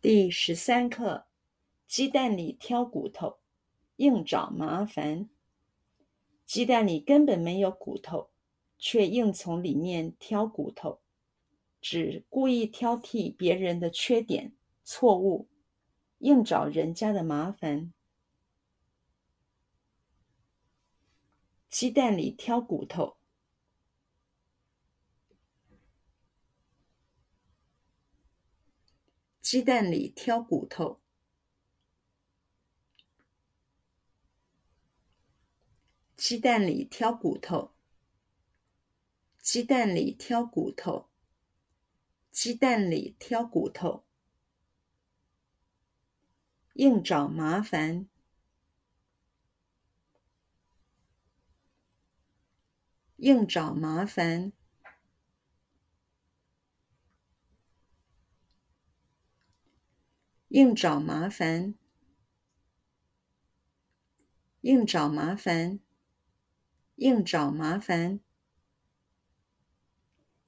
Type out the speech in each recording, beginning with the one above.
第十三课：鸡蛋里挑骨头，硬找麻烦。鸡蛋里根本没有骨头，却硬从里面挑骨头，只故意挑剔别人的缺点、错误，硬找人家的麻烦。鸡蛋里挑骨头。鸡蛋里挑骨头，鸡蛋里挑骨头，鸡蛋里挑骨头，鸡蛋里挑骨头，硬找麻烦，硬找麻烦。硬找麻烦，硬找麻烦，硬找麻烦。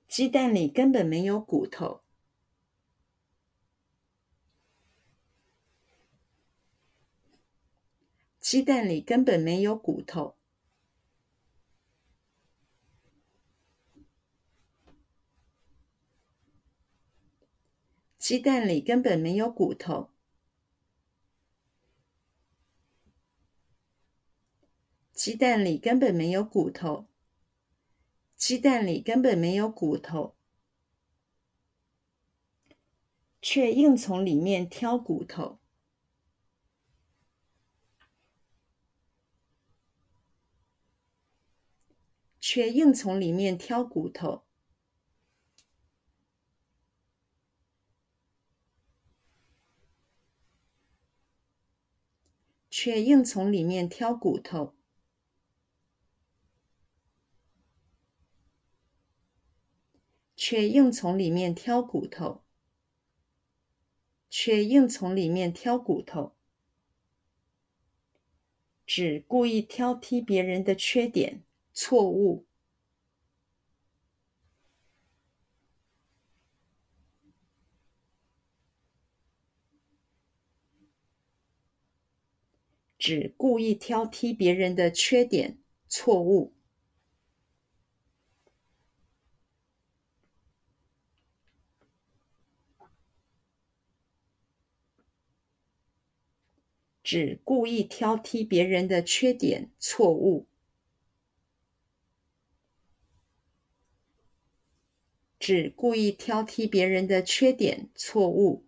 鸡蛋里根本没有骨头。鸡蛋里根本没有骨头。鸡蛋里根本没有骨头。鸡蛋里根本没有骨头。鸡蛋里根本没有骨头，却硬从里面挑骨头。却硬从里面挑骨头。却硬从里面挑骨头，却硬从里面挑骨头，却硬从里面挑骨头，只故意挑剔别人的缺点、错误。只故意挑剔别人的缺点、错误，只故意挑剔别人的缺点、错误，只故意挑剔别人的缺点、错误，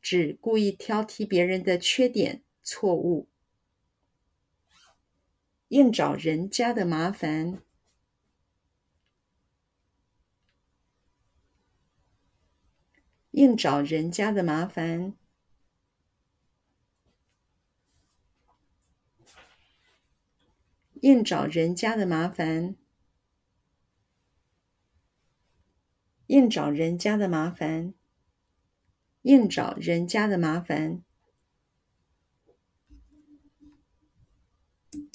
只故意挑剔别人的缺点。错误，硬找人家的麻烦，硬找人家的麻烦，硬找人家的麻烦，硬找人家的麻烦，硬找人家的麻烦。